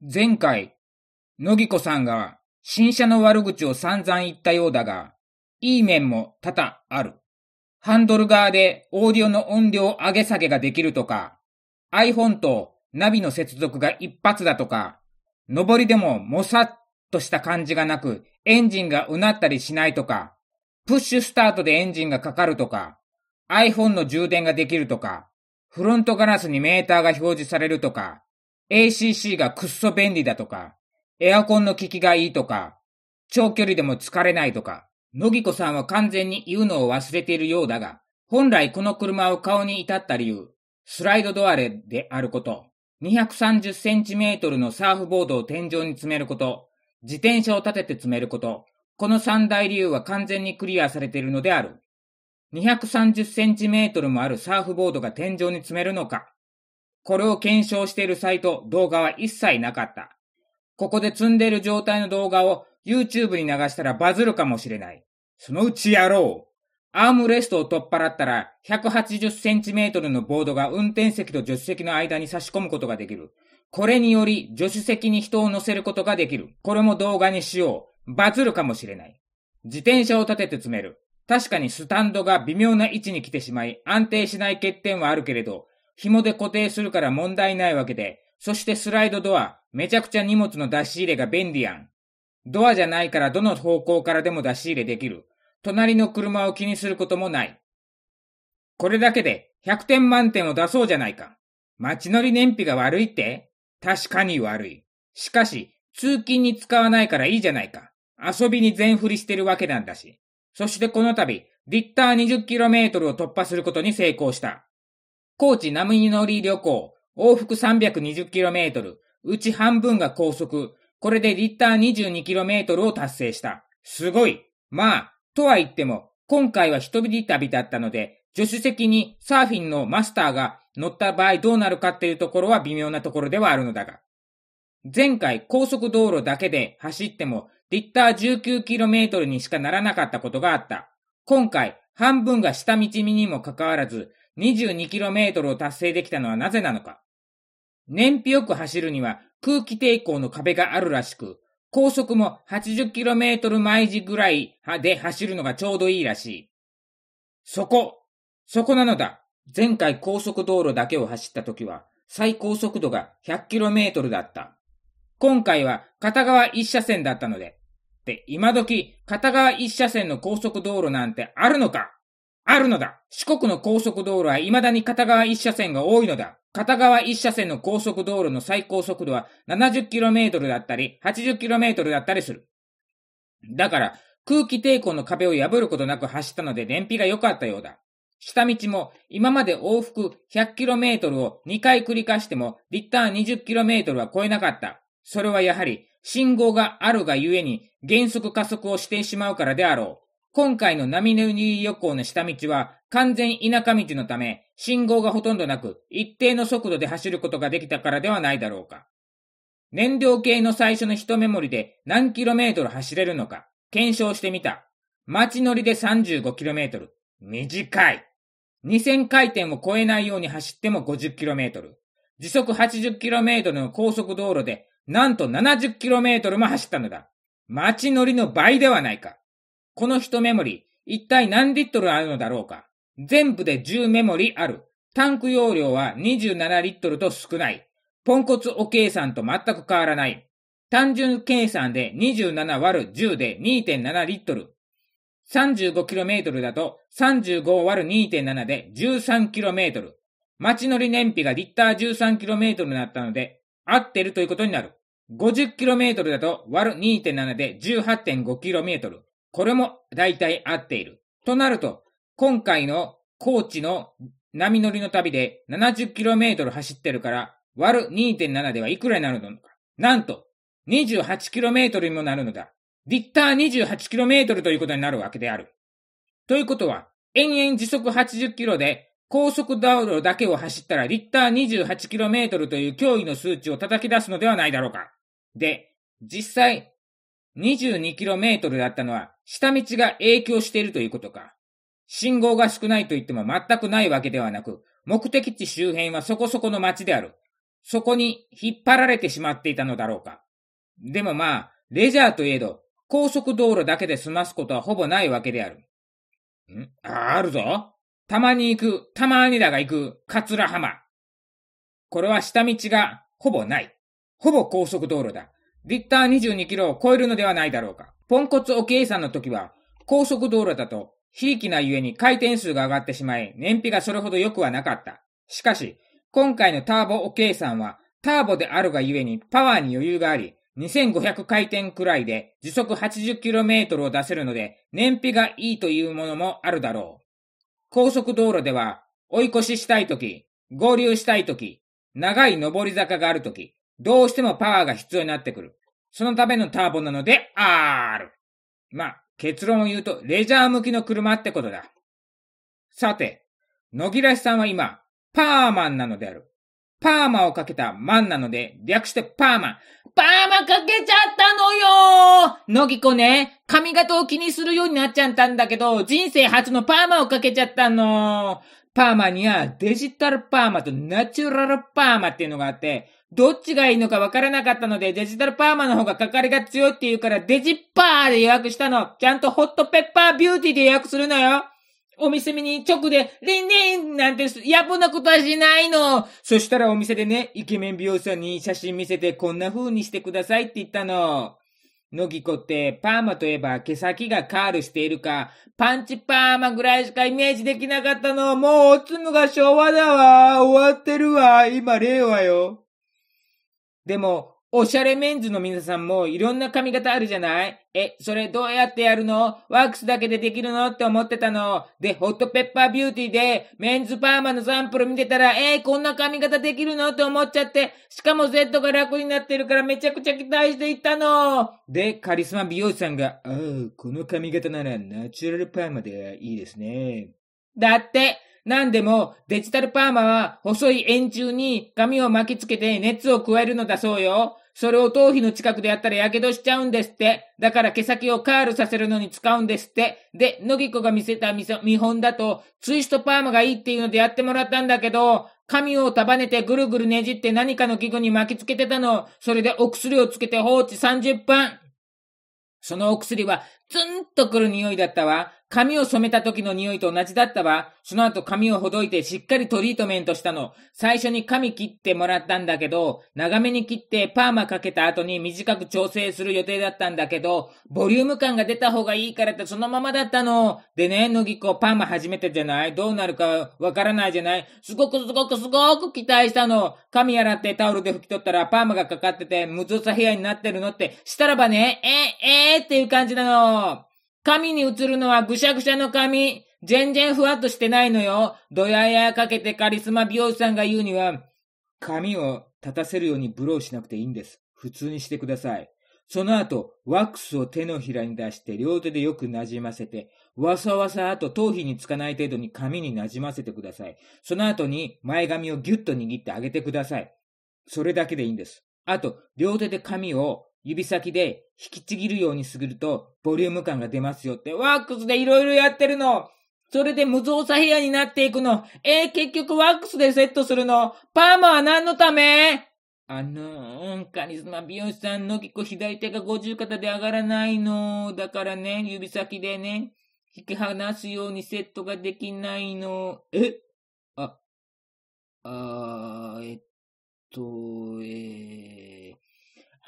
前回、野木子さんが新車の悪口を散々言ったようだが、いい面も多々ある。ハンドル側でオーディオの音量上げ下げができるとか、iPhone とナビの接続が一発だとか、上りでももさっとした感じがなく、エンジンがうなったりしないとか、プッシュスタートでエンジンがかかるとか、iPhone の充電ができるとか、フロントガラスにメーターが表示されるとか、ACC がくっそ便利だとか、エアコンの効きがいいとか、長距離でも疲れないとか、野木子さんは完全に言うのを忘れているようだが、本来この車を顔に至った理由、スライドドアレであること、230センチメートルのサーフボードを天井に詰めること、自転車を立てて詰めること、この三大理由は完全にクリアされているのである。230センチメートルもあるサーフボードが天井に詰めるのか。これを検証しているサイト、動画は一切なかった。ここで積んでいる状態の動画を YouTube に流したらバズるかもしれない。そのうちやろう。アームレストを取っ払ったら、180センチメートルのボードが運転席と助手席の間に差し込むことができる。これにより、助手席に人を乗せることができる。これも動画にしよう。バズるかもしれない。自転車を立てて詰める。確かにスタンドが微妙な位置に来てしまい、安定しない欠点はあるけれど、紐で固定するから問題ないわけで、そしてスライドドア、めちゃくちゃ荷物の出し入れが便利やん。ドアじゃないからどの方向からでも出し入れできる。隣の車を気にすることもない。これだけで100点満点を出そうじゃないか。街乗り燃費が悪いって？確かに悪い。しかし、通勤に使わないからいいじゃないか。遊びに全振りしてるわけなんだし。そしてこの度、リッター 20km を突破することに成功した。高知波乗り旅行、往復 320km、うち半分が高速、これでリッター 22km を達成した。すごい。まあ、とは言っても、今回は一人旅だったので、助手席にサーフィンのマスターが乗った場合どうなるかっていうところは微妙なところではあるのだが。前回高速道路だけで走ってもリッター 19km にしかならなかったことがあった。今回半分が下道にもかかわらず 22km を達成できたのはなぜなのか。燃費よく走るには空気抵抗の壁があるらしく、高速も 80km 毎時ぐらいで走るのがちょうどいいらしい。そこ、そこなのだ。前回高速道路だけを走った時は最高速度が 100km だった。今回は片側一車線だったので。で、今時片側一車線の高速道路なんてあるのか？あるのだ四国の高速道路は未だに片側一車線が多いのだ片側一車線の高速道路の最高速度は 70km だったり 80km だったりする。だから空気抵抗の壁を破ることなく走ったので燃費が良かったようだ。下道も今まで往復 100km を2回繰り返してもリッター 20km は超えなかった。それはやはり信号があるがゆえに減速加速をしてしまうからであろう。今回の波乗り旅行の下道は完全田舎道のため、信号がほとんどなく、一定の速度で走ることができたからではないだろうか。燃料系の最初の一メモリで何キロメートル走れるのか、検証してみた。街乗りで 35km。短い。2000回転を超えないように走っても 50km。時速 80km の高速道路で、なんと 70km も走ったのだ。街乗りの倍ではないか。この1メモリ、一体何リットルあるのだろうか？全部で10メモリある。タンク容量は27リットルと少ない。ポンコツお計算と全く変わらない。単純計算で27割る10で2.7リットル。35km だと35割る2.7で 13km。街乗り燃費がリッター 13km になったので、合ってるということになる。50km だと割る2.7で 18.5km。これも大体合っている。となると、今回の高知の波乗りの旅で 70km 走ってるから、割る2.7ではいくらになるのか。なんと、28km にもなるのだ。リッター 28km ということになるわけである。ということは、延々時速 80km で高速道路だけを走ったらリッター 28km という驚異の数値を叩き出すのではないだろうか。で、実際、22km だったのは下道が影響しているということか。信号が少ないと言っても全くないわけではなく、目的地周辺はそこそこの街である。そこに引っ張られてしまっていたのだろうか。でもまあ、レジャーといえど、高速道路だけで済ますことはほぼないわけである。ん？あ、あるぞ。たまに行く、たまにだが行く、桂浜。これは下道がほぼない。ほぼ高速道路だ。リッター22キロを超えるのではないだろうか。ポンコツお計算の時は、高速道路だと、非力なゆえに回転数が上がってしまい、燃費がそれほど良くはなかった。しかし、今回のターボお計算は、ターボであるがゆえにパワーに余裕があり、2500回転くらいで時速 80km を出せるので、燃費がいいというものもあるだろう。高速道路では、追い越ししたいとき、合流したいとき、長い上り坂があるとき、どうしてもパワーが必要になってくる。そのためのターボなので、ある。まあ、結論を言うと、レジャー向きの車ってことだ。さて、野木らしさんは今、パーマンなのである。パーマをかけたマンなので、略してパーマン。パーマかけちゃったのよ乃木子ね、髪型を気にするようになっちゃったんだけど、人生初のパーマをかけちゃったの。パーマにはデジタルパーマとナチュラルパーマっていうのがあって、どっちがいいのかわからなかったので、デジタルパーマの方がかかりが強いって言うから、デジパーで予約したの。ちゃんとホットペッパービューティーで予約するのよ。お店見に直で、リンリンなんて、やぼなことはしないの。そしたらお店でね、イケメン美容師さんに写真見せてこんな風にしてくださいって言ったの。乃木子ってパーマといえば毛先がカールしているか、パンチパーマぐらいしかイメージできなかったの。もうおつむが昭和だわ。終わってるわ。今令和よ。でも、おしゃれメンズの皆さんもいろんな髪型あるじゃない？え、それどうやってやるの？ワックスだけでできるのって思ってたの。で、ホットペッパービューティーでメンズパーマのサンプル見てたら、えー、こんな髪型できるのって思っちゃって、しかも Z が楽になってるからめちゃくちゃ期待していったの。で、カリスマ美容師さんが、ああ、この髪型ならナチュラルパーマでいいですね。だって、なんでも、デジタルパーマは細い円柱に髪を巻きつけて熱を加えるのだそうよ。それを頭皮の近くでやったら火傷しちゃうんですって。だから毛先をカールさせるのに使うんですって。で、野木子が見せた見本だと、ツイストパーマがいいっていうのでやってもらったんだけど、髪を束ねてぐるぐるねじって何かの器具に巻きつけてたの。それでお薬をつけて放置30分。そのお薬はツンとくる匂いだったわ。髪を染めた時の匂いと同じだったわ。その後髪をほどいてしっかりトリートメントしたの。最初に髪切ってもらったんだけど、長めに切ってパーマかけた後に短く調整する予定だったんだけど、ボリューム感が出た方がいいからってそのままだったの。でね、乃木子パーマ初めてじゃない？どうなるかわからないじゃない？すごくすごくすごく期待したの。髪洗ってタオルで拭き取ったらパーマがかかってて無造作ヘアになってるのって、したらばね、え、えー、っていう感じなの。髪に映るのはぐしゃぐしゃの髪。全然ふわっとしてないのよ。ドヤやかけてカリスマ美容師さんが言うには、髪を立たせるようにブローしなくていいんです。普通にしてください。その後、ワックスを手のひらに出して両手でよく馴染ませて、わさわさあと頭皮につかない程度に髪に馴染ませてください。その後に前髪をギュッと握ってあげてください。それだけでいいんです。あと、両手で髪を指先で引きちぎるようにすぐると、ボリューム感が出ますよって、ワックスでいろいろやってるの。それで無造作ヘアになっていくの。えー、結局ワックスでセットするの。パーマは何のため？あのー、カリスマ美容師さんの結構左手が50肩で上がらないの。だからね、指先でね、引き離すようにセットができないの。え？あ、あー、えっと、えー、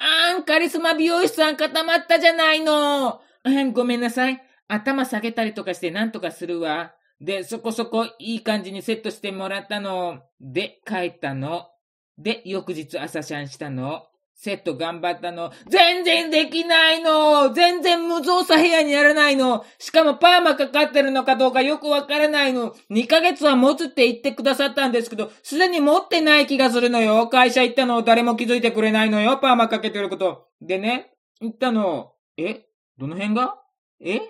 あん、カリスマ美容師さん固まったじゃないの。ごめんなさい。頭下げたりとかしてなんとかするわ。で、そこそこいい感じにセットしてもらったの。で、帰ったの。で、翌日朝シャンしたの。セット頑張ったの。全然できないの全然無造作部屋にならないのしかもパーマかかってるのかどうかよくわからないの。2ヶ月は持つって言ってくださったんですけど、すでに持ってない気がするのよ。会社行ったの誰も気づいてくれないのよ。パーマかけてること。でね、行ったの。え？どの辺が？え？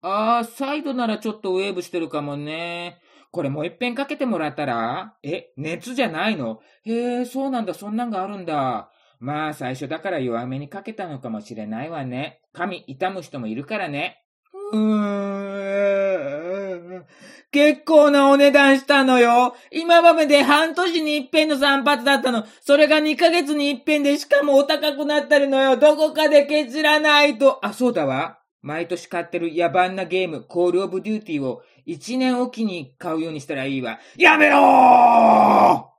あー、サイドならちょっとウェーブしてるかもね。これもう一遍かけてもらったら？え？熱じゃないの？へえ、そうなんだ、そんなんがあるんだ。まあ最初だから弱めにかけたのかもしれないわね。髪痛む人もいるからね。うーん。結構なお値段したのよ。今までで半年に一遍の散髪だったの。それが2ヶ月に一遍でしかもお高くなってるのよ。どこかで削らないと。あ、そうだわ。毎年買ってる野蛮なゲーム、コールオブデューティーを1年おきに買うようにしたらいいわ。やめろー